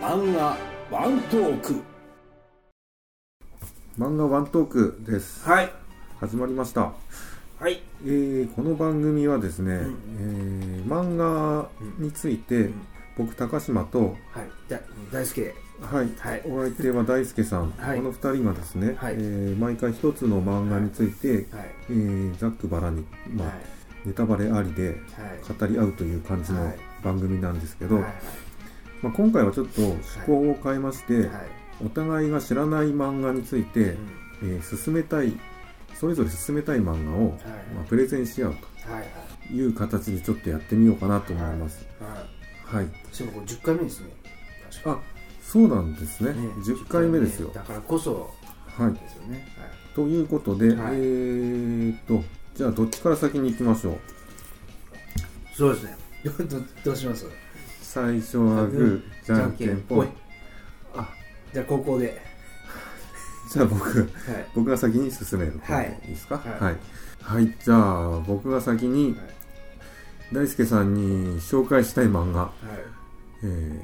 漫画ワントーク。漫画ワントークです。はい。始まりました、はい。えーこの番組はですね、ん。えー漫画について、ん。僕高島と、はい。だ大輔。はい。はい。お相手は大輔さん、はい。この2人がですね、はい。えー毎回一つの漫画について、はい。えーざっくばらんに、まあはい。ネタバレありではい。語り合うという感じのはい。番組なんですけど、はいまあ、今回はちょっと趣向を変えまして、はい。お互いが知らない漫画について、うん。えー進めたいそれぞれ進めたい漫画を、はい。まあ、プレゼンし合うはいはい。という形でちょっとやってみようかなと思います。はい。これ10回目ですね。あ、そうなんですね。ね。10回目ですよ。だからこそはい。ですよね。ということで、はい。えーっと、じゃあどっちから先に行きましょう？そうですね。ど どどうします？最初はグー、じゃんけんぽい。あ、じゃあ高校で。じゃあ僕、はい。僕が先に進めるはい。いいですか？はい。はい。はい、じゃあ僕が先に大輔さんに紹介したい漫画、はい。えー、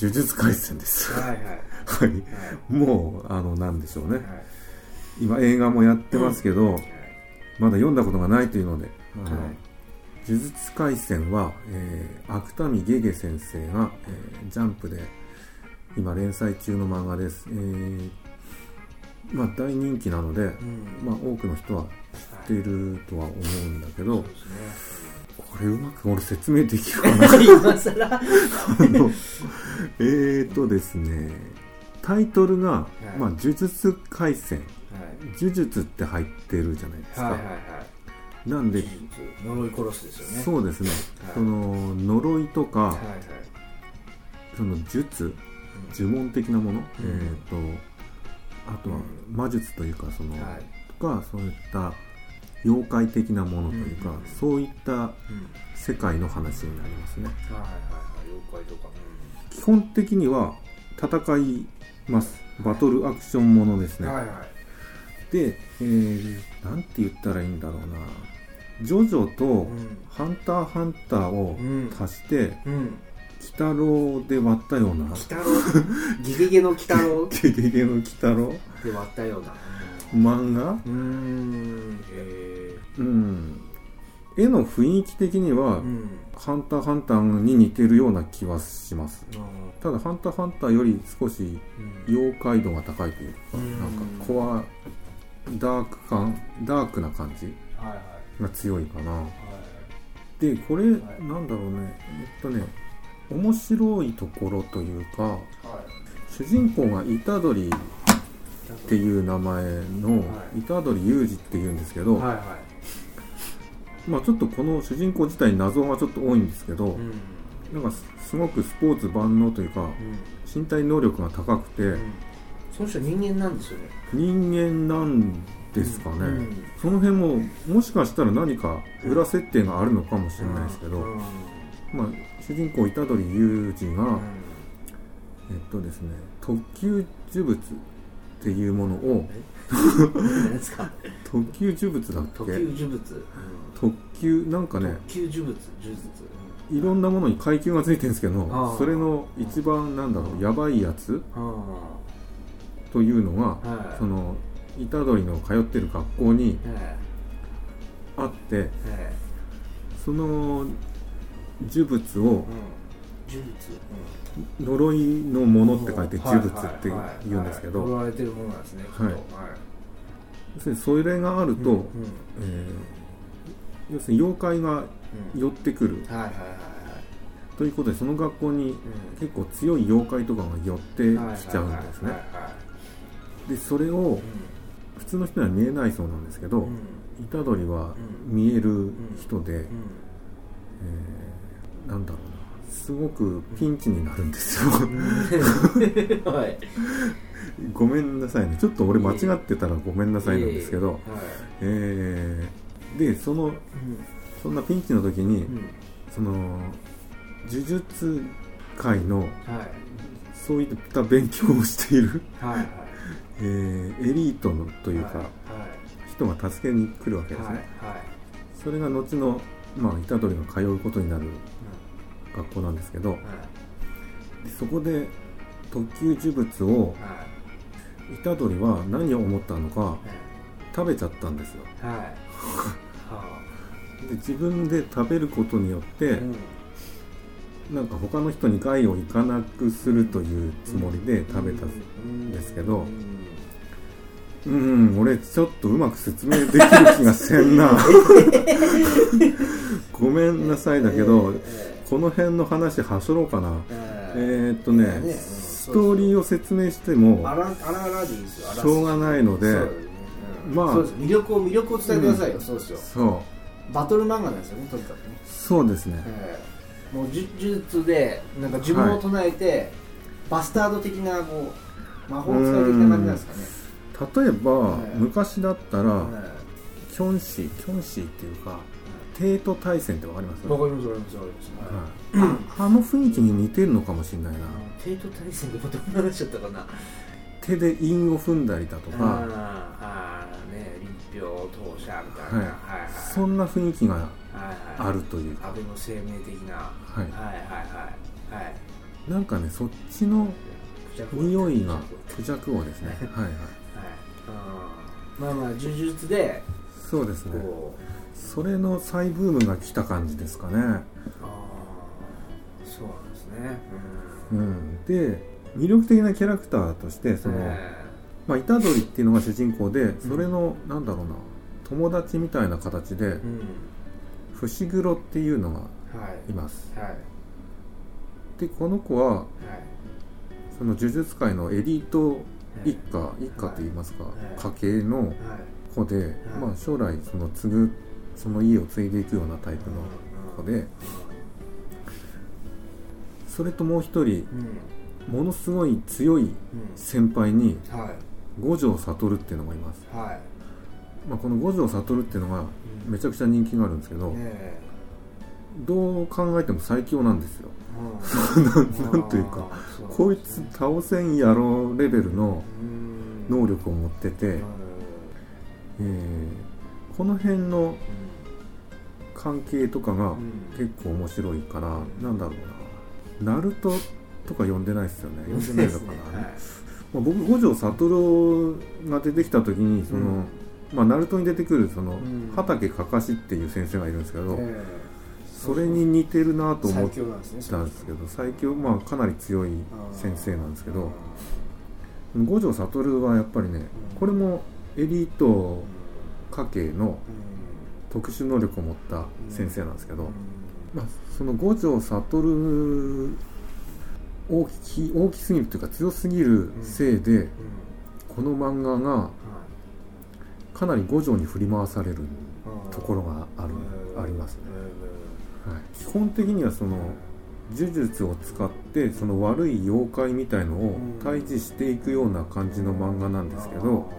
呪術廻戦です。はいはい。はい。もう、あの、なんでしょうね。はい。今映画もやってますけど、はい。まだ読んだことがないというので、はい呪術廻戦は、えー、芥見ゲゲ先生が、えージャンプで今連載中の漫画です。えーまあ大人気なので、うん。まあ多くの人は知っているとは思うんだけど、そうですねこれうまく俺説明できるかな？今更。えーとですね、タイトルが、い。まあ呪術廻戦、はい。呪術って入ってるじゃないですか。はいはいはいなんで呪、い殺すですよね。そうですね、はい。その呪いとか、はいはい。その術呪文的なもの、うん。えっ、とあとは魔術というかその、はい。とかそういった妖怪的なものというか、うん。そういったうん。世界の話になりますね。はいはいはい。妖怪とか。基本的には戦います。バトルアクションものですね、はいはい。で、えー、なんて言ったらいいんだろうなジョジョとうんハンターハンターをうん。足して、うん。鬼太郎で割ったような。鬼太郎。ゲゲゲの鬼太郎。ゲゲゲの鬼太郎。で割ったような。漫画？うーん。へうん。絵の雰囲気的には、えうん。ハンターハンターに似てるような気はします。あただハンターハンターより少し妖怪度が高いというか、うん。なんかコアダーク感ダークな感じ。はいはいが強いかな。はでこれ、い。なんだろうね。えっとね面白いところというかいはい。主人公が虎杖っていう名前のはい。虎杖裕二っていうんですけど、はいはい。まあちょっとこの主人公自体に謎がちょっと多いんですけど、うん。なんかすすごくスポーツ万能というかうん。身体能力が高くて、うん。その人人間なんですよね。人間なんですかね、うん。その辺ももしかしたら何か裏設定があるのかもしれないですけど、うん。まあ主人公虎杖裕二が、うん。えっとですね特級呪物っていうものを特級呪物だっ特け級呪物。特級なんかね特級呪物呪術。いろんなものに階級がついてるんですけどそれの一番なんだろうやばいやつあというのがその虎杖の通ってる学校にえあってええ。その呪物を呪術呪いのものって書いてはい呪物って言うんですけど。呪われてるものなんですね。はい。要するにそれがあると、うえー要するに妖怪がうん。寄ってくる。はいはいはいということでその学校にはい結構強い妖怪とかが寄ってうんきちゃうんですね。でそれを普通の人には見えないそうなんですけど、うん。虎杖はうん。見える人で、うん。えーなんだろうな。すごくピンチになるんですよ。うん。はい。ごめんなさいね。ちょっと俺間違ってたらごめんなさいなんですけど、はい。えーでそのそんなピンチの時に、その呪術界のはい。そういった勉強をしている、はいはいえーエリートのというか、はい人が助けに来るわけですね、はいはい。それが後の、まあ、虎杖が通うことになる学校なんですけどはそこで特級呪物をはい。虎杖は何を思ったのかはい。食べちゃったんですよ。で自分で食べることによって、あうん。なんか他の人に害をいかなくするというつもりで食べたんですけどうんうん俺ちょっとうまく説明できる気がせんな。ごめんなさいだけど、えこの辺の話はしょろうかな。ええー、っとねねうんストーリーを説明してもしょうがないのでまあ魅力を魅力を伝えてくださいよ、そうですよそう。バトル漫画なんですよねとにかくね、そうですね。ええもう呪呪術でなんか呪文を唱えて、バスタード的なこう魔法使い的な感じなんですかね例えば、はい。昔だったら、えキョンシーキョンシーっていうか帝都大戦ってわかります？えわかりますわかりますわかります、ああの雰囲気に似てるのかもしれないな。帝都大戦でまた話しちゃったかな。手で韻を踏んだりだとか、あーあーね立票当社みたいな、はい。はいはいそんな雰囲気があるという安倍の生命的な。はい。はいはいはいはい。なんかねそっちの匂いがクジ王ですね。はいはいまあまあ呪術でそうですね。それの再ブームが来た感じですかね。ああそうなんですね。うん。で魅力的なキャラクターとしてその、えまあ、虎杖っていうのが主人公でそれの、なんだろうな友達みたいな形でえうん。伏黒っていうのがはい。います。はい。でこの子ははい。その呪術界のエリート一家一家といいますか。家系のはい。子で、まあ、将来その継ぐその家を継いでいくようなタイプの子で。それともう一人うん。ものすごい強いうん。先輩にはい。五条悟っていうのがいます、はい。まあ、この五条悟っていうのがうん。めちゃくちゃ人気があるんですけど、どう考えても最強なんですよ。うん なんというかこいつ倒せんやろレベルのうん。能力を持ってて、うんえーこの辺の関係とかがうん。結構面白いから、うんなんだろうな。ナルトとか呼んでないですよね。呼んでないのかな、はい。まあ、僕五条悟が出てきた時にその、うん。まあ、ナルトに出てくるその、ん。畑かかしっていう先生がいるんですけど、えそれに似てるなと思ったんですけど最強まあかなり強い先生なんですけど五条悟はやっぱりねうん。これもエリート家系のうん。特殊能力を持った先生なんですけど、うん。まあ、その五条悟大き大きすぎるというか強すぎるせいで、うん。この漫画がはかなり五条に振り回されるいところがある、うん。ありますね、はい、基本的にはその呪術を使ってその悪い妖怪みたいのを退治していくような感じの漫画なんですけど、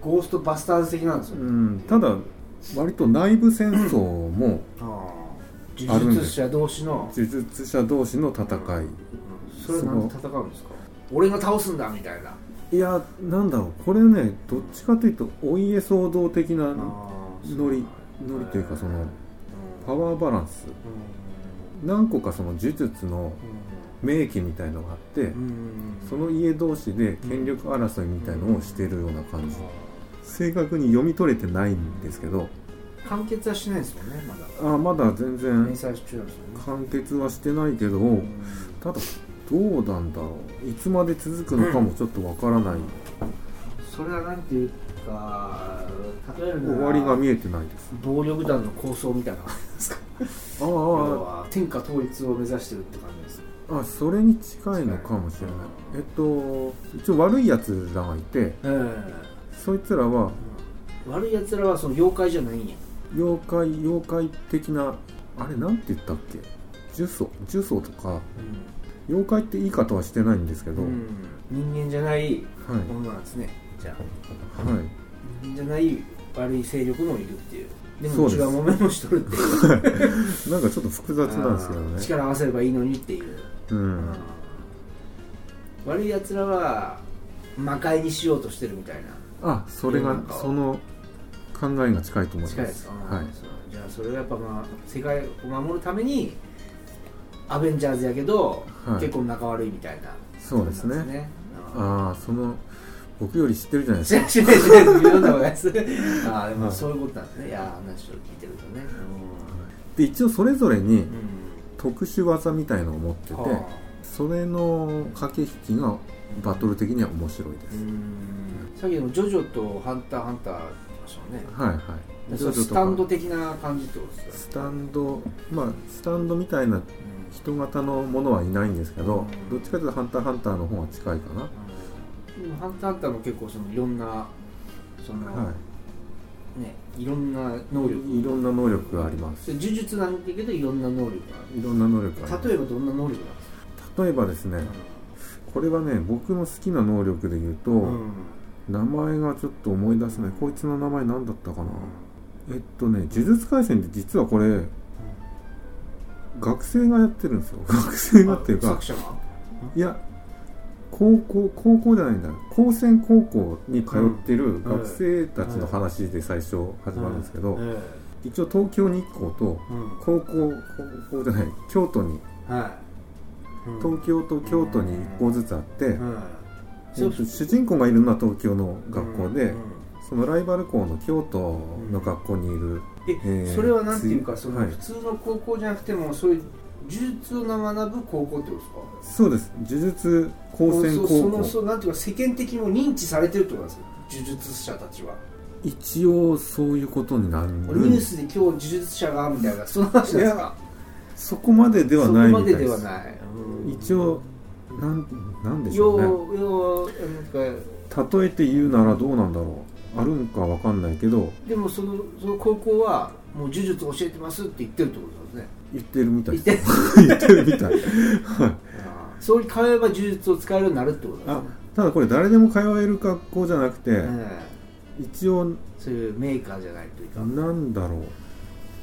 ゴーストバスターズ的なんですよね。うん、ただ割と内部戦争も呪術者同士の呪術者同士の戦い。それは何で戦うんですか？俺が倒すんだみたいな。いやなんだろう。これねどっちかというとお家騒動的なノリノリというかそのうん。パワーバランス何個かその呪術の名器みたいのがあってその家同士で権力争いみたいのをしてるような感じ。正確に読み取れてないんですけど。完結はしないですもんねまだ。あまだ全然完結はしてないけどうん。ただどうなんだろう。いつまで続くのかもちょっとわからない。それはなんていうか例えるなら終わりが見えてないです。暴力団の構想みたいな感じですか？天下統一を目指してるって感じです。ああそれに近いのかもしれない。えっと一応悪いやつらがいてえそいつらはえ悪いやつらはその妖怪じゃないんや。妖怪妖怪的なあれなんて言ったっけ？呪詛呪詛とか妖怪って言い方はしてないんですけど、うん。人間じゃないはい。ものなんですね。じゃあ。はい。人間じゃない悪い勢力もいるっていうでもそうです内側もめもしとるっていう。なんかちょっと複雑なんですけどあーね力合わせればいいのにっていう、うん。悪いやつらは魔界にしようとしてるみたいな。あそれがその考えが近いと思いま近いですす、はい。そう。じゃあそれがやっぱまあ世界を守るためにアベンジャーズやけど、はい。結構仲悪いみたいな。そうですね。なんですね。ああその僕より知ってるじゃないですか。知らない知らない知らない読んないです。ああでもはい。そういうことなんですね。いやー話を聞いてるとね。で一応それぞれに特殊技みたいのを持ってて、はそれの駆け引きがバトル的には面白いです、さっきのジョジョとハンターハンターって言いましね。はいはい。スタンド的な感じってことですか？スタンドまあスタンドみたいな人型のものはいないんですけど、うん。どっちかというとハンターハンターの方が近いかな、もハンターハンターも結構そのいろんなその、ねいろんな能力。い、いろんな能力があります。で呪術なんだけどいろんな能力がいろんな能力がありある例えばどんな能力なんですます例えばですね、か、これはね僕の好きな能力で言うと、うん。名前がちょっと思い出せない。こいつの名前何だったかな？えっとね呪術廻戦って実はこれ学生がやってるんですよ。学生がっていうか作者が？いや高校高校じゃないんだ。高専高校に通ってる学生たちの話で最初始まるんですけど、え一応東京日光と高校高校じゃない京都に。東京と京都に1校ずつあって、主人公がいるのは東京の学校で、うん。そのライバル校の京都の学校にいる、え、えーそれはなんていうかつそのはい。普通の高校じゃなくてもそういう呪術を学ぶ高校ってことですか？そうです。呪術高専高そその校。そうなんていうか世間的にも認知されてるってことなんですよ呪術者たちは、一応そういうことになる。ニュースで今日呪術者がみたいなその話ですか？そこまでではないそこまでみたいでですはない、うん一応なんなんでしょうね。ようようなんか例えて言うならどうなんだろう。あるんかわかんないけど。でもそのその高校はもう呪術教えてますって言ってるってこと言ってるみたい。言ってる。みたい。はい。そうに通えば呪術を使えるようになるってことですあねただこれ誰でも通える学校じゃなくて、え一応えそういうメーカーじゃないというか。なんだろう。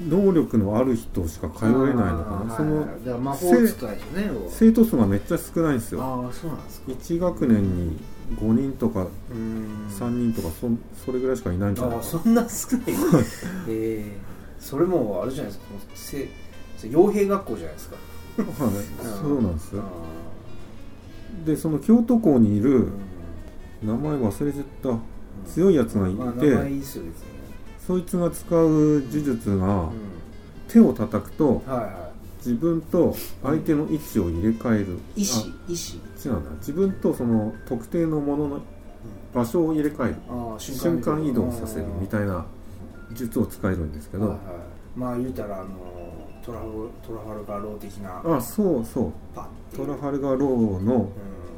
能力のある人しか通えないのかな。そのはいね生徒数がめっちゃ少ないんですよ。ああそうなんですか。1学年に5人とかうん。3人とかそそれぐらいしかいないんじゃないかああそんな少ない。ええそれもあれじゃないですか傭兵学校じゃないですか。そうなんですあでその京都校にいーる名前忘れちゃった。強いやつがいて、そいつが使う呪術がうん。手を叩くとはいは自分と相手の位置を入れ替える。い意志？意志？あ違うな。自分とその特定のものの場所を入れ替える。瞬間移動。させるみたいな術を使えるんですけど。はいはい。まあ言うたらあのトラフトラファルガーロー的なあそうそう。トラファルガーローの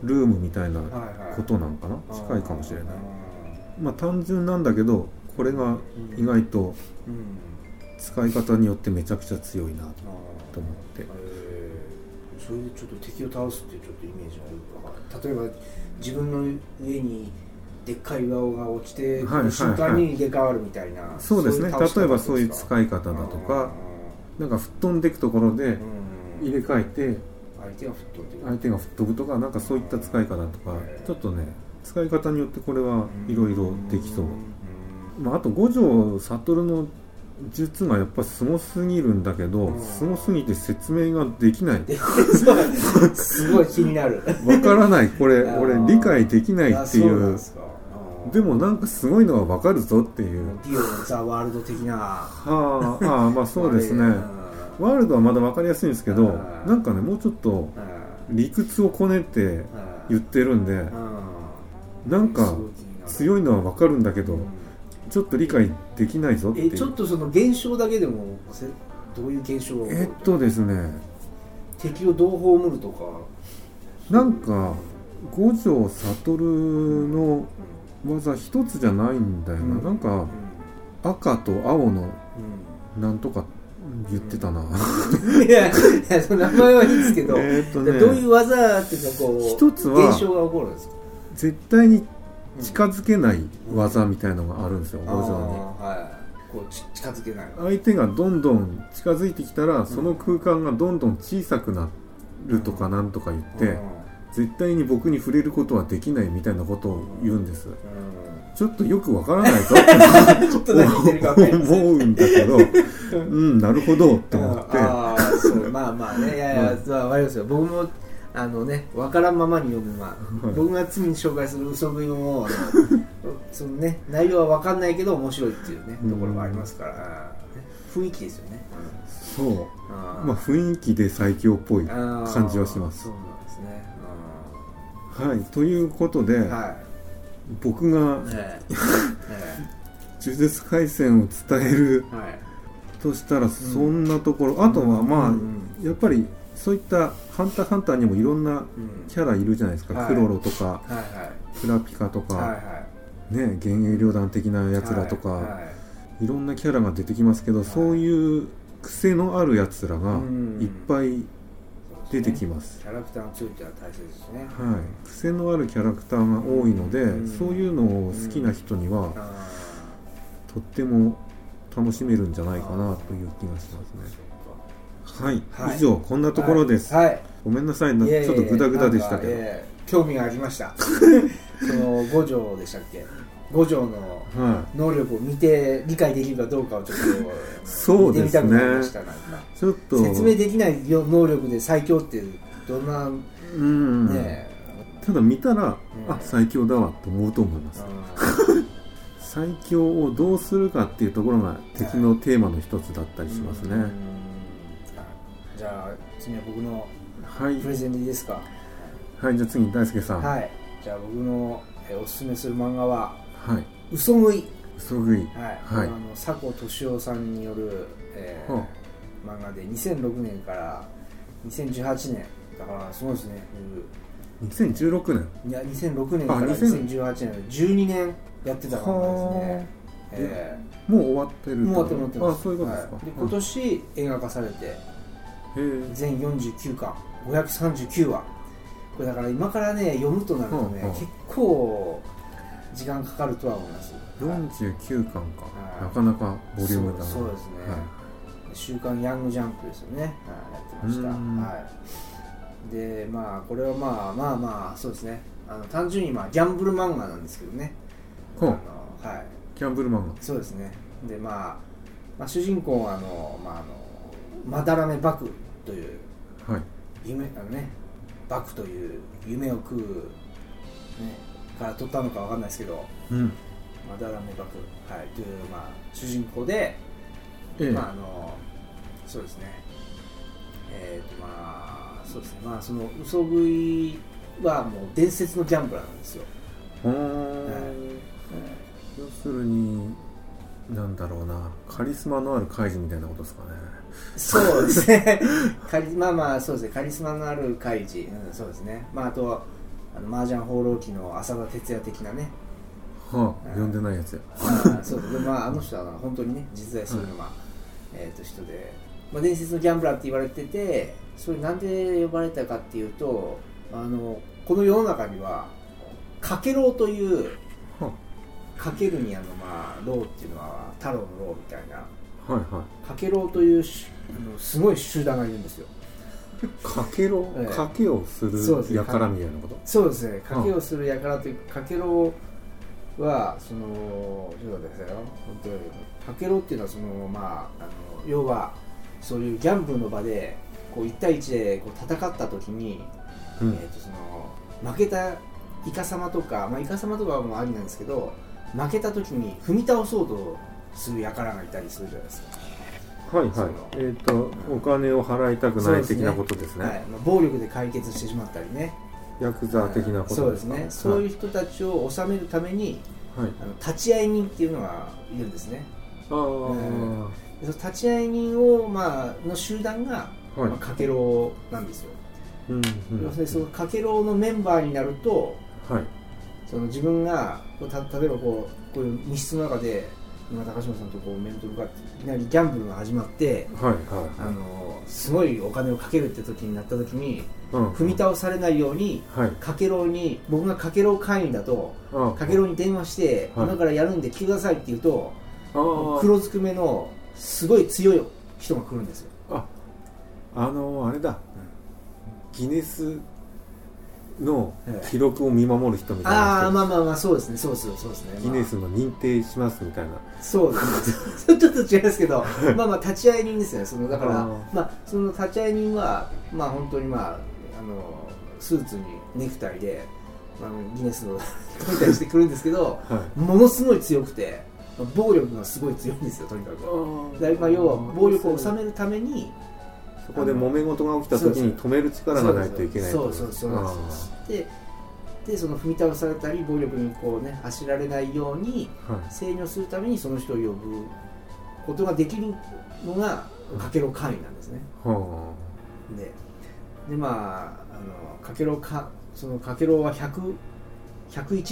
うん。ルームみたいなはいはい。ことなんかな？あー。近いかもしれない。まあ単純なんだけどこれがうん。意外とうん。使い方によってめちゃくちゃ強いなあと思って。ー。えー。それでちょっと敵を倒すっていうちょっとイメージがよくわかる例えば自分の上にでっかい岩が落ちて、はいはい瞬間に入れ替わるみたいな、そうですね。例えばそういう使い方だとかなんか吹っ飛んでいくところでうん。入れ替えて相手が吹っ飛んでく。る相手が吹っ飛ぶとかなんかそういった使い方とかちょっとね使い方によってこれはいろいろできそう、まあ、あと五条悟の術がやっぱすごすぎるんだけどうん。すごすぎて説明ができない。すごい気になる。わからない。これ俺理解できないっていうでもなんかすごいのはわかるぞっていう。ディオのザ・ワールド的な。はあああまあ そうですね。うんワールドはまだわかりやすいんですけどうん。なんかねもうちょっとうん。理屈をこねて言ってるんでうん。なんか強いのはわかるんだけどうん。ちょっと理解できないぞっていう。えちょっとその現象だけでもせどういう現象えっとですね。敵をどう葬るとか。なんか五条悟の技一つじゃないんだよな、うん。なんか赤と青のなんとか言ってたな、う んいやいやその名前はいいですけどえとね。どういう技っていうかこう一つは現象が起こるんですか？絶対に近づけない技みたいのがあるんですよ、五条に。あーはい。こうち近づけない。相手がどんどん近づいてきたらその空間がどんどん小さくなるとかなんとか言って、絶対に僕に触れることはできないみたいなことを言うんです、うん。ちょっとよくわからないぞ。と思 うんだけど。うんなるほどって思って。ああそそう。まあまあね。いやいや、はい。まあ、分かりますよ。僕もあのね分からんままに読む、まあはい。僕が次に紹介する嘘食いもそのね内容は分かんないけど面白いっていうねうんところがありますから、ね雰囲気ですよね、そう。まあ雰囲気で最強っぽい感じはします。そはいということで、うんはい。僕が ええ。呪術廻戦を伝えるとしたらそんなところ、あとはまあ、うんやっぱりそういった「ハンターハンター」にもいろんなうん。キャラいるじゃないですか、はい。クロロとかはいはい。クラピカとか、はいはい。ね幻影旅団的なやつらとか、はいはい。いろんなキャラが出てきますけど、そういう癖のあるやつらがうん。いっぱい出てきます、キャラクターが強いっては大切ですね。はい、癖のあるキャラクターが多いので、うん。そういうのを好きな人にはあとっても楽しめるんじゃないかなという気がしますね。はい、はい。以上こんなーところです、はい。ごめんなさい。なちょっとグダグダでしたけど、興味がありました。その五条でしたっけ？五条のは能力を見て理解できるかどうかをちょっとそうですね。見てみたくなりましたなんか。い、ちょっと。説明できない能力で最強ってどんなうん。ねただ見たら、うん。あ最強だわと思うと思います、最強をどうするかっていうところが敵のテーマの一つだったりしますね、うん。じゃあ次は僕のはい。プレゼンでいいですか？はいじゃあ次大輔さん。はい、はいじゃあ僕のえおすすめする漫画ははい、「嘘食い」嘘食い。はい、はい。あの佐古敏夫さんによる、えーは漫画で2006年から2018年。だからすごいですね。2016年。いや2006年かあら2000 2018年で12年やってた漫画ですね、えもう終わってるー、もう終わってます。あそういうことですか、はい。で今年映画化されて全49巻。539話。これだから今からね読むとなるとね、結構時間かかるとは思います。49巻か、はい。なかなかボリュームだなそうそうですね。はい。週刊ヤングジャンプですよね、はい、やってました、うん。はい、でまあこれはまあまあまあそうですね。あの単純にまあギャンブル漫画なんですけどね。ほう。あのはい。キャンブル漫そうですね。でまあ、まあ、主人公はあのまああのまだらめバクという画はい。夢あのねバクという夢を食う、ね、から取ったのかわかんないですけどうん。まだらめバク、はい、という、まあ、主人公でええ、まああのそうですね。えっ、とまあそうですね。まあその嘘食いはもう伝説のギャンブラーなんですよ、ほー。要するになんだろうな。カリスマのある怪人みたいなことですかね。そうですね。カリまあまあそうですね。カリスマのある怪人、うん、そうですね。まああとあの麻雀放浪記の浅田哲也的なね。はあ、呼ん。でないやつや。そう。でまああの人は本当にね実在するのは、えー、と人で、まあ、伝説のギャンブラーって言われててそれなんで呼ばれたかっていうとあのこの世の中にはかけろうというはかけるにあのまあろうっていうのは太郎のろうみたいな。はいはかけろうというしあのすごい集団がいるんですよ。いかけろええ。かけをするやからみたいなこと？そうですね。かけをする輩というかけろうはそのちょっと待ってくださいよ。本当にかけろうっていうのはそのまああの要はそういうギャンブルの場でこう1対1でこう戦った時に、うん。えー、とその負けたイカ様とか、まあ、イカ様とかはもうありなんですけど負けた時に踏み倒そうとする輩がいたりするじゃないですか、はいはい。えっ、とお金を払いたくない的なことですね。はい。まあ、暴力で解決してしまったりね。ヤクザ的なことそうですかねそういう人たちを治めるためにはい、はいあの立ち会い人っていうのがいるんですね。ああ、でその立ち会い人を、まあの集団が、はい。まあ、かけろうなんですよ、うんうん。要するにそのかけろうのメンバーになるとはい。その自分がた例えばこうこういう密室の中で今高島さんとこう面と向かっていきなりギャンブルが始まってはいはいあのすごいお金をかけるって時になった時にうん踏み倒されないようにはい。かけろうに僕がかけろう会員だとあかけろうに電話して、はい。今からやるんで来てくださいって言うと黒ずくめのすごい強い人が来るんですよ。ああのあれだ。ギネスのええ。記録を見守る人みたいな人。ああまあまあまあそうですねそうですそうですね。ギネスの認定しますみたいな。そうですね。ちょっと違いますけど まあまあ立ち会い人ですよね。そのだからまあその立ち会い人はまあ本当にまああのスーツにネクタイで、まあ、ギネスのみたいにしてくるんですけどはい。ものすごい強くてまあ暴力がすごい強いんですよとにかく。だまあ要は暴力を収めるためにそこで揉め事が起きた時に止める力がないといけないそうそうそうででその踏み倒されたり暴力にこうね走られないように制御するためにその人を呼ぶことができるのがかけろ会員なんですねはででまああのかけろかそのかけろは101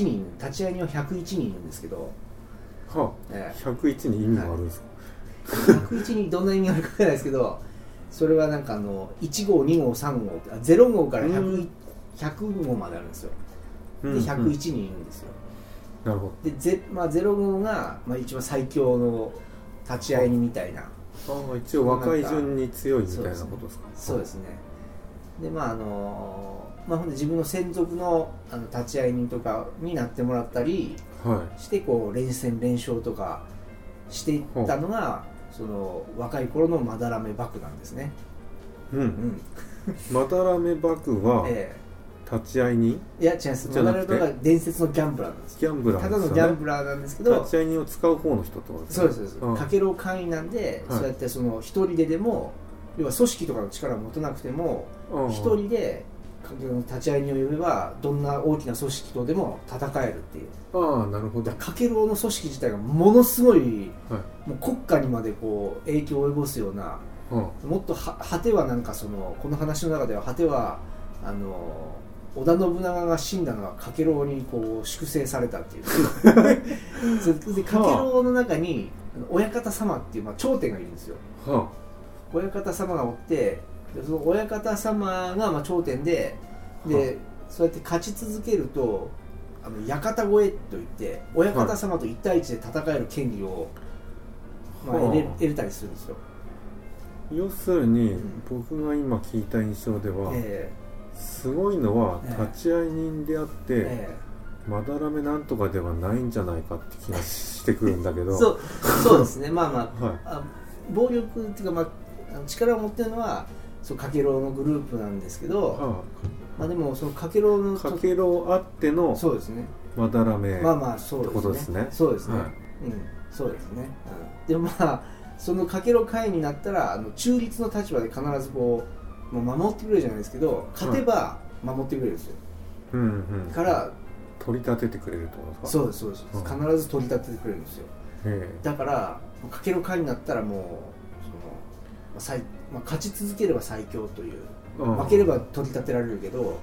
人立ち会い人は101人いるんですけど、あえあ101に意味があるんですか、え101にどんな意味があるかわからないですけどそれはなんかあの1号2号3号あ0号からう 100, ん100号まであるんですよ。でうんうん。101人いるんですよ、なるほでゼ、まあ、0号が、まあ、一番最強の立ち会い人みたいな。どああ一応若い順に強いみたいなことですか？そうですね。でまああのまあ、ほんで自分の専属のあの立ち会い人とかになってもらったりはしてこう連戦連勝とかしていったのがその若い頃のまだらめ幕なんですね、い、う、うん。んまだらめ幕はえ立ち会い人えいや違います。は伝説のギャンブラーなんです。ギャンブラーただのギャンブラーなんですけど立ち会い人を使う方の人ってことですそうですそうです。ん。かけろ会員なんで、はい。そうやってその一人ででも要は組織とかの力を持たなくても一人で立ち会い人を呼べばどんな大きな組織とでも戦えるっていう。ああなるほど。だかけろの組織自体がものすごいはい。もう国家にまでこう影響を及ぼすようなはもっとは果てはなんかそのこの話の中では果てはあの織田信長が死んだのはかけろうにこう粛清されたっていう。でかけろうの中に親方様っていう、まあ、頂点がいるんですよ。あ。は親方様がおってでその親方様がまあ頂点ででそうやって勝ち続けるとあの館越えといって親方様と1対1で戦える権利を、まあ、はあ得れ得れたりするんですよ、あ要するに、うん。僕が今聞いた印象では、えすごいのはええ。立ち会い人であって、ええ。まだらめなんとかではないんじゃないかって気がしてくるんだけど。え そうそうですね。まあまあ はい。あ暴力っていうか、まあ、力を持ってるのはそうかけろうのグループなんですけど、はまあ、でもそのかけろうのあ、かけろあってのそうですね。まだらめ、まあまあそうですね。ってことですね。そうですね、はい。うん。そうですね、うん、でもまあそのかけろ会になったらあの中立の立場で必ずこう、まあ、守ってくれるじゃないですけど勝てば守ってくれるんですよ、うんうん。から取り立ててくれるってことですか？そうですそうです、うん。必ず取り立ててくれるんですよ。えだからかけろ会になったらもうその、まあ最まあ、勝ち続ければ最強という負ければ取り立てられるけど、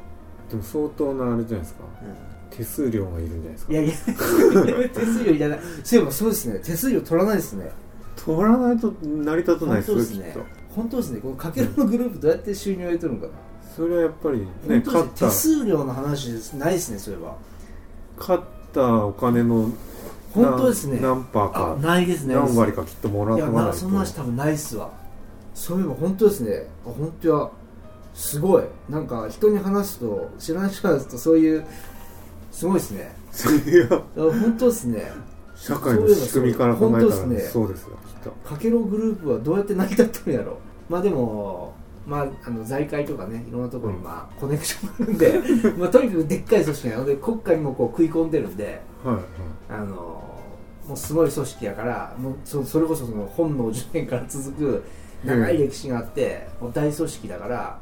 でも相当なあれじゃないですか。う手数料がいるんじゃないですか。んいやいや 手数料いらない。そういえばそうですね。手数料取らないですね。取らないと成り立たないですよ本当ですね。本当ですね。このかけろのグループどうやって収入を得てるのかなそれはやっぱりね勝った。手数料の話ですないですねそういえば勝ったお金の本当ですね。何何パーあかないですね。何割かきっともらってもらないと。なそんな話多分ないっすわそういえば本当ですね。あ本当はすごい。なんか人に話すと知らない人に話すとそういうすごいですね。いやあ本当ですね。社会の仕組みから考えたらね。そうですよ。きっと。かけろグループはどうやって成り立ってるんやろ。まあでもまあ、あの財界とかねいろんなところにまあコネクションがあるんで まあとにかくでっかい組織なので国家にもこう食い込んでるんではいはい。あのもうすごい組織やからもうそそれこそその本能10年から続く長い歴史があって、もう大組織だから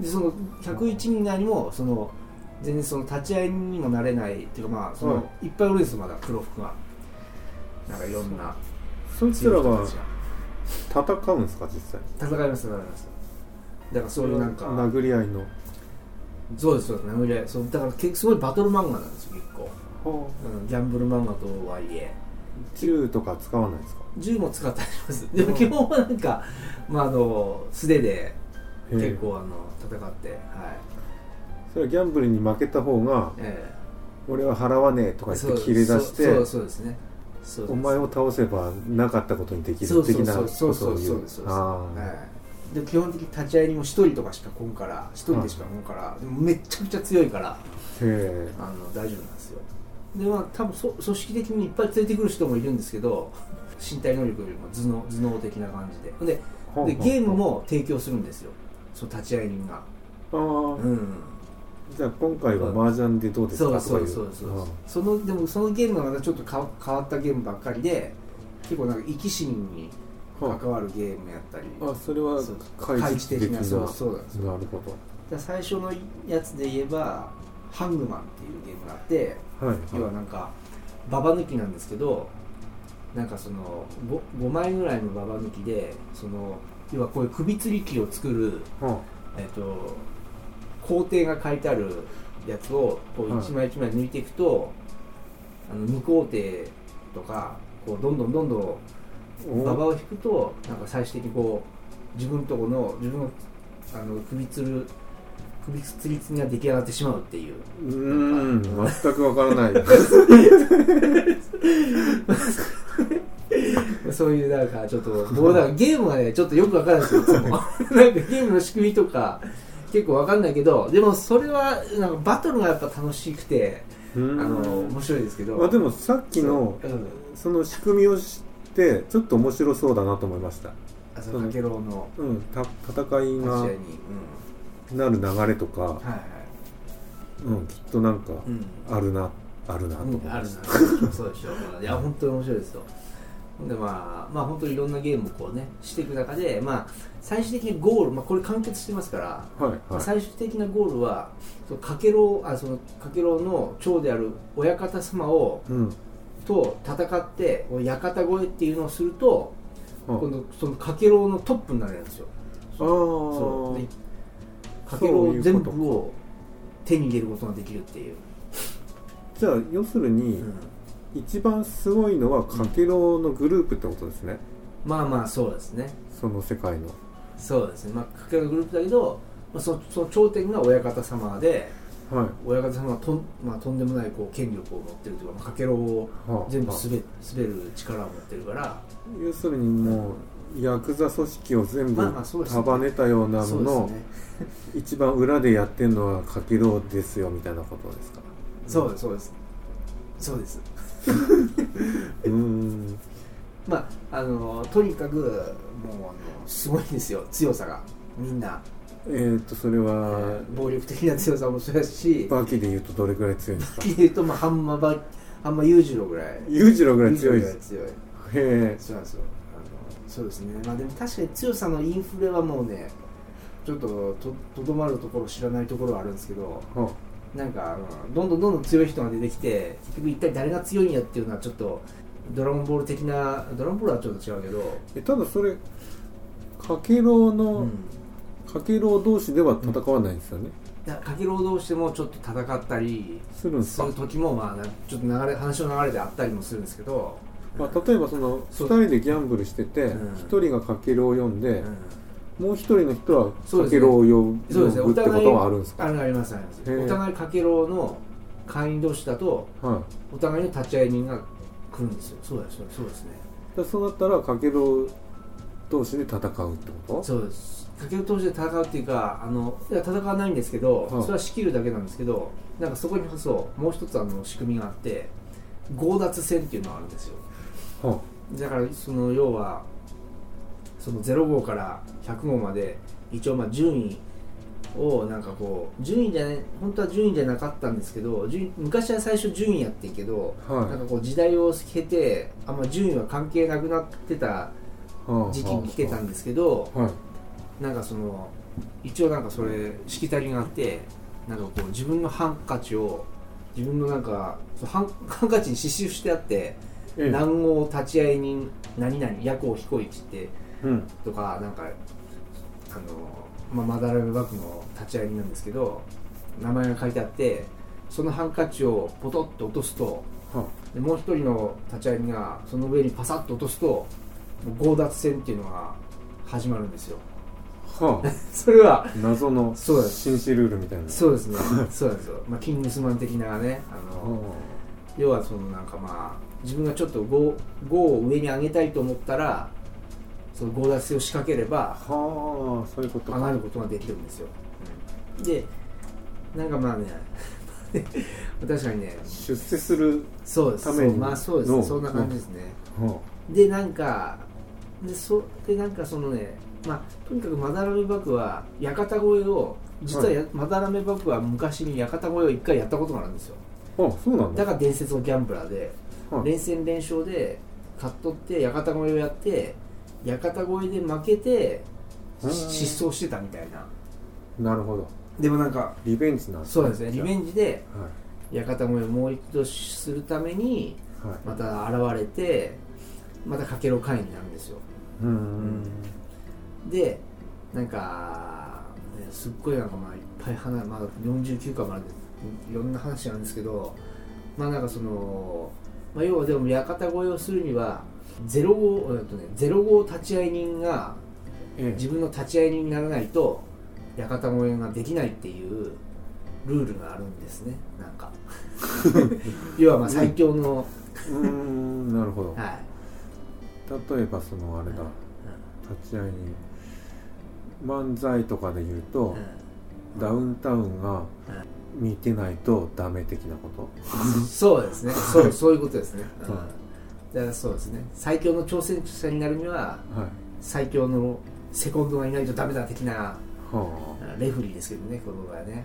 でその101人以外にもその全然その立ち会いにもなれないっていうかまあその、、はいっぱいおるんですよまだ黒服が。なんかいろんなそいつらが戦うんですか実際？戦います戦います。だからそういうなんか殴り合いの。そうですそうです殴り合い。そうだから結構すごいバトル漫画なんですよ結構、うん、ギャンブル漫画とはいえ。銃とか使わないですか？銃も使ったりします。でも基本はなんか、まあ、あの素手で結構あの戦ってはい。それはギャンブルに負けた方がえ俺は払わねえとかえ言って切れ出してそうそうですね。お前を倒せばなかったことにできる的なこそうそうとを言うそうそうですそうですあで基本的に立ち会いにも1人とかしか来んから1人でしか来んから、でもめっちゃくちゃ強いからあの大丈夫なんですよでまあ多分そ組織的にいっぱい連れてくる人もいるんですけど 身体能力よりも頭脳頭脳的な感じで。ででゲームも提供するんですよ。その立ち会い人が。ああ、うん。じゃあ今回は麻雀でどうですか？そうそうそうそのでもそのゲームがまたちょっとか変わったゲームばっかりで結構なんか生き死にに関わるゲームやったり。ああそれは開開示的なそうそうなんですよ。なるほで最初のやつで言えばハングマンっていうゲームがあってどはい要はなんかババ抜きなんですけどなんかその 5, 5枚ぐらいのババ抜きでその要はこういう首吊り機を作る、はえっと工程が書いてあるやつをこうはい。一枚一枚抜いていくと、あの2工程とかこうどんどんどんどんお馬場を引くとなんか最終的にこう自分のとこの自分のあの首つる首つりつりが出来上がってしまうっていう。うーん全くわからない。そういうなんかちょっと僕なんかゲームはねちょっとよくわからないんですよいつも。なんかゲームの仕組みとか結構わかんないけどでもそれはなんかバトルがやっぱ楽しくてあの面白いですけど。まあでもさっきのその仕組みを知ってちょっと面白そうだなと思いました。あそのかけろうのうんた戦いが。立ち会いに、なる流れとかうん、、はいはい。うん、きっとなんかうん。あるなあるなと思いうん、あるな。そうでしょいや本当に面白いですよ。でまあまあ本当にいろんなゲームをこうねしていく中でまあ最終的にゴール、まあ、これ完結してますから、たはい。まあはい最終的なゴールはそのかけろうあそのかけろうの長である親方様をうん。と戦って館越えっていうのをするとあ今度そのかけろうのトップになれるんですよ。あそうかけろう全部を手に入れることができるっていう、じゃあ要するに、うん。一番すごいのはかけろうのグループってことですね、まあまあそうですね。その世界の。そうですね、まあ、かけるグループだけど、まあ、そその頂点が親方様ではい。親方様はとん,、まあ、とんでもないこう権力を持ってるというか、まあ、かけろうをはあはあ。全部すべ滑る力を持ってるから。要するにもうヤクザ組織を全部束ねたようなそうの 一番裏でやってるのはかけろうですよみたいなことですか？そうですそうです。そうです。うーん。まああのとにかくもうすごいですよ。強さが。みんな、えー、とそれは暴力的な強さもそうですし。バキで言うとどれくらい強いんですか？はっきり言うと、まあ、ハンマバハンマ裕次郎ぐらい。裕次郎ぐらい強い裕です。次郎ぐらい強い。へえそうなんですよそうですね。まあでも確かに強さのインフレはもうねちょっとととどまるところ知らないところはあるんですけどはなんか、うんどんどんどんどん強い人が出てきて結局一体誰が強いんやっていうのはちょっとドラゴンボール的なドラゴンボールはちょっと違うけど、えただそれかけろううの、ん、かけろう同士では戦わないんですよね、だかけろう同士でもちょっと戦ったりする時もまあなちょっと流れ話の流れであったりもするんですけど、まあ、例えばそのそう。2人でギャンブルしててうん。1人がかけろうを読んでう、ん。もう1人の人はかけろうを読むそうですねってことはあるんですかありますあります。お互いかけろうの会員同士だとはい。お互いに立ち会い人が来るんですよ。そうですそうですね。でそうなったらかけろう同士で戦うってこと？そうです。かける同士で戦うっていうかあのいや戦わないんですけど、はい。それは仕切るだけなんですけどなんかそこにこそもう一つあの仕組みがあって強奪戦っていうのがあるんですよ。はだからその要はその0号から100号まで一応まあ順位をなんかこう順位じゃない本当は順位じゃなかったんですけど昔は最初順位やってんけど、はい。なんかこう時代を経てあんま順位は関係なくなってたはあ時期に来てたんですけど、はい。なんかその一応なんかそれしきたりがあってなんかこう自分のハンカチを自分のなんかハン ハンカチに刺繍してあってええ南郷立ち会い人何々夜行彦一ってうん。とかなんかあの、まあ、まだらめバクの立ち会い人なんですけど名前が書いてあってそのハンカチをポトッと落とすとはでもう一人の立ち会い人がその上にパサッと落とすと強奪戦っていうのが始まるんですよ。あはあ。それは謎のそうです。紳士ルールみたいな。そうですね。そうなんです。よ、まあ、キングスマン的なねあの、は要はそのなんかまあ自分がちょっと5を上に上げたいと思ったらその強奪性を仕掛ければはあそういうこと上がかることができるんですよ、でなんかまあね 確かにね出世するそうです。ためにまあそうでのすそんな感じですね、はでなんかでそでなんかそのねまあとにかくまだらめバクは屋形越えを実はや、まだらめバクは昔に屋形越えを一回やったことがあるんですよああそうなんだ。だから伝説のギャンブラーで、はい。連戦連勝で勝っとって屋形越えをやって屋形越えで負けてうん。失踪してたみたいな。なるほど。でもなんかリベンジなんそうですね。リベンンジでジ屋形越えをもう一度するためにはい。はいまた現れてまたかけろ会になるんですよ。うーんでなんか、ね、すっごいなんかまあいっぱい話、まあ、49巻までいろんな話なんですけどまあなんかその、まあ、要はでも館越えをするには0号えっとね0号立ち会い人がええ自分の立ち会い人にならないと館越えができないっていうルールがあるんですねなんか。要はまあ最強の、うーん。なるほど。はい、例えばそのあれだ。立ち会いに漫才とかで言うとうん。うんダウンタウンが見てないとダメ的なこと？そうですね。そうそういうことですね、うんはい。だからそうですね。最強の挑戦者になるにははい。最強のセコンドがいないとダメだ的なはうんレフリーですけどねこの場合はね、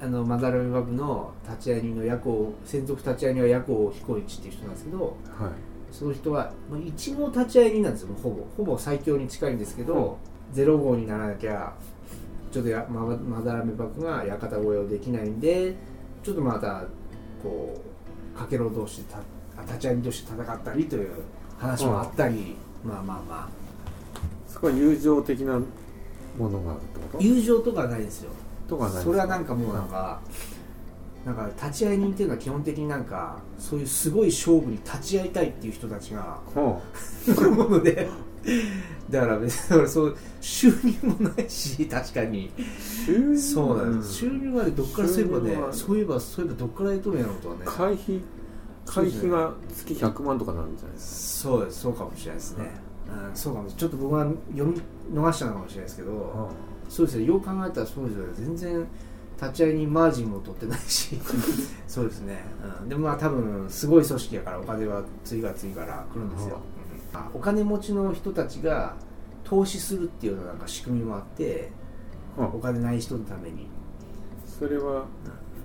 うん、あのマダラメバブの立ち会い人のヤコウ専属立ち会い人はヤコウ彦一っていう人なんですけどあはい。その人は一号立ち会い人なんですよ。ほぼほぼ最強に近いんですけど、ゼロ号にならなきゃちょっとやまマダラメバクが館越えをできないんでちょっとまたこうかけろ同士でたあ立ち会い人同士で戦ったりという話もあったり、まあまあまあ。そこは友情的なものがあるってこと？友情とかはないですよ。とかないですそれはなんかもうなんか、なんか立ち会い人っていうのは基本的になんかそういうすごい勝負に立ち会いたいっていう人たちがはもので。だから別にそう収入もないし確かに。あ収入そうなんです、収入までどっからすればね収入はそういえばそういえばどっから得とるんやろうとはね。会費会費が月100万とかなるんじゃないですそうです。そうかもしれないですね、うん、そうかもちょっと僕は読み逃したのかもしれないですけど、そうですね。よう考えたらそうですよね。全然立ち会いにマージンも取ってないし。そうですね、うん、でもまあ多分すごい組織やからお金は次から次から来るんですよ、うん。あお金持ちの人たちが投資するっていうようななんか仕組みもあってお金ない人のために。それは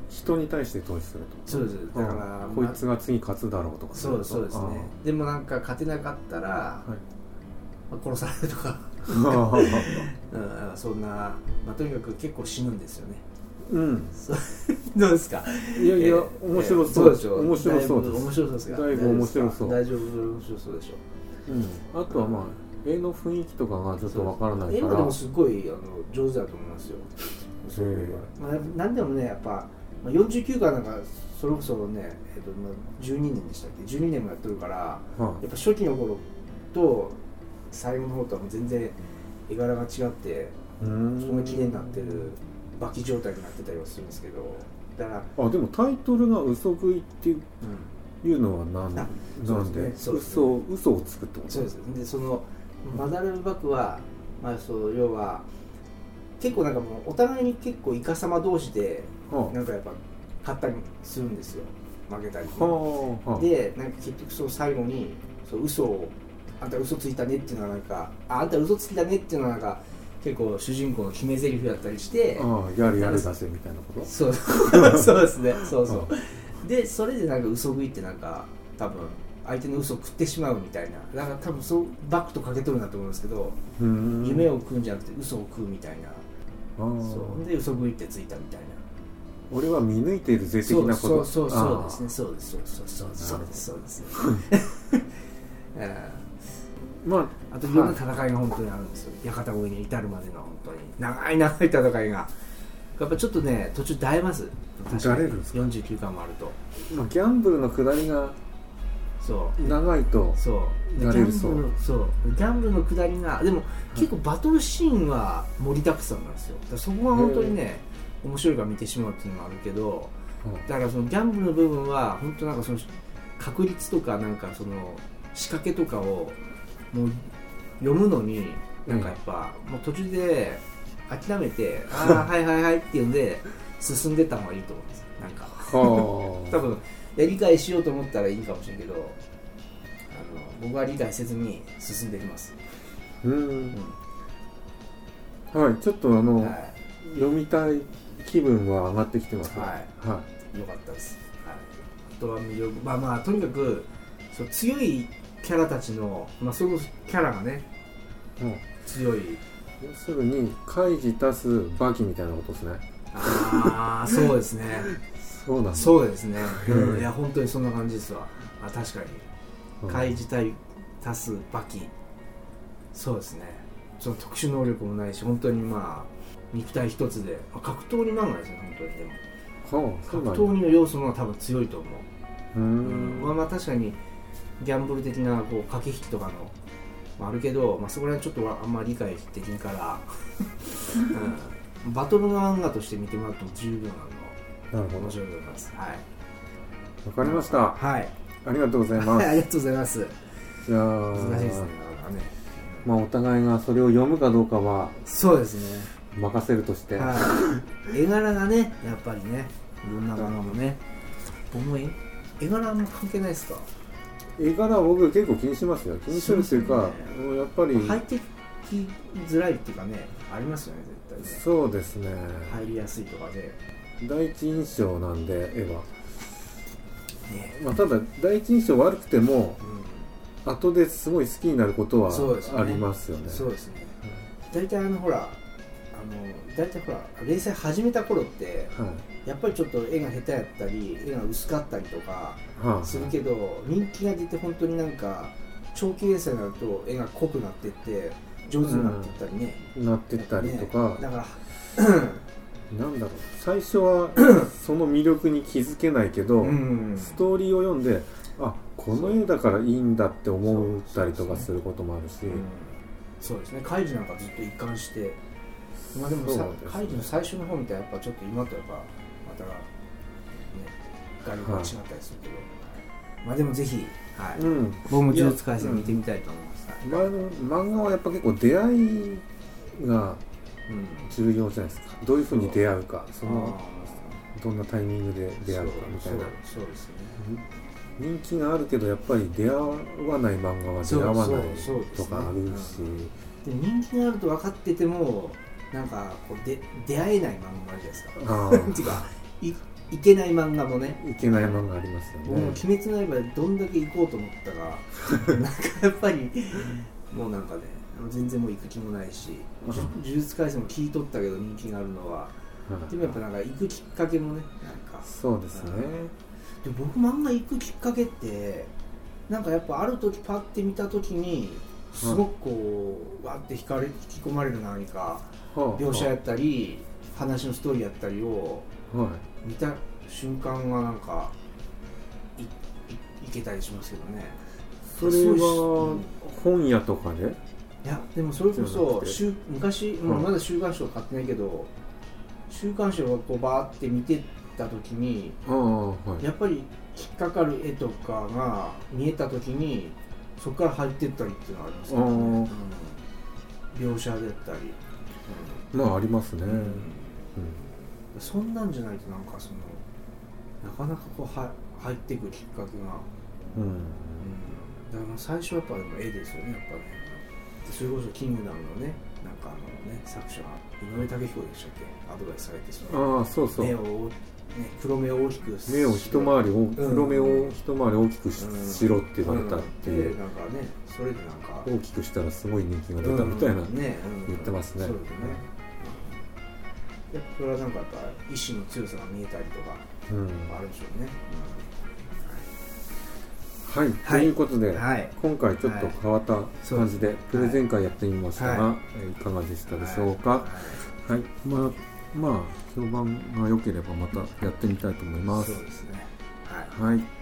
人に対して投資すると。そうです。だから、あこいつが次勝つだろうとかそうそうですね。でもなんか勝てなかったら、はい。まあ殺されるとか、うん、そんな、まあ、とにかく結構死ぬんですよねうん。そ うどうですか？いやいや、えー面白えーそうでしょ面白そうです。面白そうですか？だいぶ面白そう。大丈夫面白そうでしょ。うん、あとはまあ絵の雰囲気とかがちょっとわからないから。絵もでもすごいあの上手だと思いますよ。そうへまあ、なんでもねやっぱまあ49巻なんかそれこそね、えっとまあ、12年でしたっけ？12年もやってるからはやっぱ初期の頃と最後の方とはもう全然絵柄が違ってその綺麗になってるバキ状態になってたりはするんですけどだから、あでもタイトルが「嘘食い」っていうのは何あなんで？そうですね。嘘嘘をつくってこと？そうです。でそのマダルバクは、まあ、そう要は結構なんかもうお互いに結構イカ様同士ではなんかやっぱ勝ったりするんですよ。負けたり。でなんか結局その最後にそう嘘をあんた嘘ついたねっていうのはなんかああんた嘘つきだねっていうのはなんか結構主人公の決め台詞だったりしてああやるやるだぜみたいなこと？そう。そうですね。そうそう。でそれでなんか嘘食いってなんか多分相手の嘘を食ってしまうみたいな。だから多分そうバックとかけとるんだと思うんですけど、夢を食うんじゃなくて嘘を食うみたいな、そう。で嘘食いってついたみたいな。俺は見抜いているぜ的そうなこと？そうそうそう。ああですね。そうです。そうです。そうです。そうです。そうです。うんまあといろんな戦いが本当にあるんですよ。屋形越えに至るまでの本当に。長い長い戦いが。やっぱちょっとね途中で会えます。だれるんですか？49巻もあると。あ、まあ、ギャンブルの下りがそう。長いとそう。なれるそうギャンブルのそう。ギャンブルの下りがでも結構バトルシーンは盛りだくさんなんですよ。そこが本当にね面白いから見てしまうっていうのもあるけどだからそのギャンブルの部分は本当なんかその確率とかなんかその仕掛けとかをもう読むのになんかやっぱ、もう途中で諦めて「ああはいはいはい」っていうんで進んでった方がいいと思うんですなんか。は多分や理解しようと思ったらいいかもしれんけどあの僕は理解せずに進んでいきます、ううん。はいちょっとあの、は読みたい気分は上がってきてますはい。はい。よかったです、はい、あとは魅力まあまあとにかくそう強いキャラたちの、まあ、そのキャラがねうん。強い。要するに開示足すバキみたいなことですね。ああそうですね。そうなんだ。そうですね、うん。うん、いや本当にそんな感じですわ。あ確かに。うん。怪自体足すバキそうですね。その特殊能力もないし本当にまあ肉体一つで、まあ、格闘技漫画ですね本当にでも。格闘技の要素の方が多分強いと思う。うん。まあまあ確かにギャンブル的なこう駆け引きとかの、まあ、あるけど、まあ、そこら辺ちょっとあんまり理解できんから、うん、バトル漫画として見てもらっても十分あなるほど。の面白いと思います。はい。わかりました。はい、ありがとうございまはい、す。ありがとうございます。じゃあ難しいですねね。まあお互いがそれを読むかどうかはそうですね。任せるとして、はい、絵柄がねやっぱりねいろんな漫画もね。僕も絵絵柄あんま関係ないですか？絵柄は僕結構気にしますよ。気にするっていうかもうやっぱり入ってきづらいっていうかねありますよね絶対ね。そうですね。入りやすいとかで、第一印象なんで絵は、ね。まあ、ただ第一印象悪くてもう後ですごい好きになることはありますよね。ん、そうですね。大体あのほらあの大体ほら連載始めた頃ってはいやっぱりちょっと絵が下手やったり絵が薄かったりとかはあするけど人気が出て本当になんか長期連載になると絵が濃くなってって上手になっていったりね,、なってったりとか、ねだから なんだろう。最初は その魅力に気づけないけど、うん。ストーリーを読んであこの絵だからいいんだって思ったりとかすることもあるし、うん。そうですね。カイジなんかずっと一貫して。まあでもさですね。カイジの最初の方みたいなやっぱちょっと今とやっぱまたね概念が違ったりするけど、まあでもぜひ、はい。うん、僕も呪術廻戦見てみたいと思います、はい前の漫画はやっぱ結構出会いがうん。重要じゃないですか。どういうふうに出会うかそのあどんなタイミングでー出会うかみたいな。そう。ですね。人気があるけどやっぱり出会わない漫画は出会わないとかあるし。で人気があると分かっててもなんかこうで出会えない漫画もあるじゃないですか。あ っていうかいいけない漫画もね。あいけない漫画ありますよ僕も「ね鬼滅の刃」でどんだけ行こうと思ったが なんかやっぱりもうなんかね全然もう行く気もないし。うん呪呪術廻戦も聞いとったけど人気があるのは。はい。でもやっぱなんか行くきっかけもねなんか。そうですね。で僕漫画行くきっかけってなんかやっぱある時パッて見た時にすごくこうわって引かれ引き込まれる何か。はあ。描写やったり話のストーリーやったりをはい。見た瞬間がなんかいいいけたりしますけどね。それはうん。本屋とかで？いやでもそれこそ週昔、もううん。まだ週刊誌を買ってないけど週刊誌をこうバーって見てた時にはい。やっぱり引っかかる絵とかが見えた時にそこから入ってったりっていうのはありますけどね、うん。描写であったり、まあありますね。うん。うんそんなんじゃないとなんかそのなかなかこうは入っていくきっかけが、うん。うん、だからまあ最初はやっぱでも絵ですよねやっぱね。それこそ「キングダム」のねなんかあのね作者が井上武彦でしたっけ？アドバイスされてそのああそうそう。目を、ね、黒目を大きく目を一回り大黒目を一回り大きくしうんしろって言われたっていう。うん。でなんかねそれでなんか。大きくしたらすごい人気が出たみたいなうん。ねうん。言ってますね。そうですねやっぱそれはなんかやっぱ意志の強さが見えたりとかうん。あるでしょうね、はい、はい。ということで、はい。今回ちょっと変わった感じで、プレゼン会やってみましたが、はい。えーいかがでしたでしょうか？ははい、まあまあ評判が良ければまたやってみたいと思いいます。そうですね。はい。はい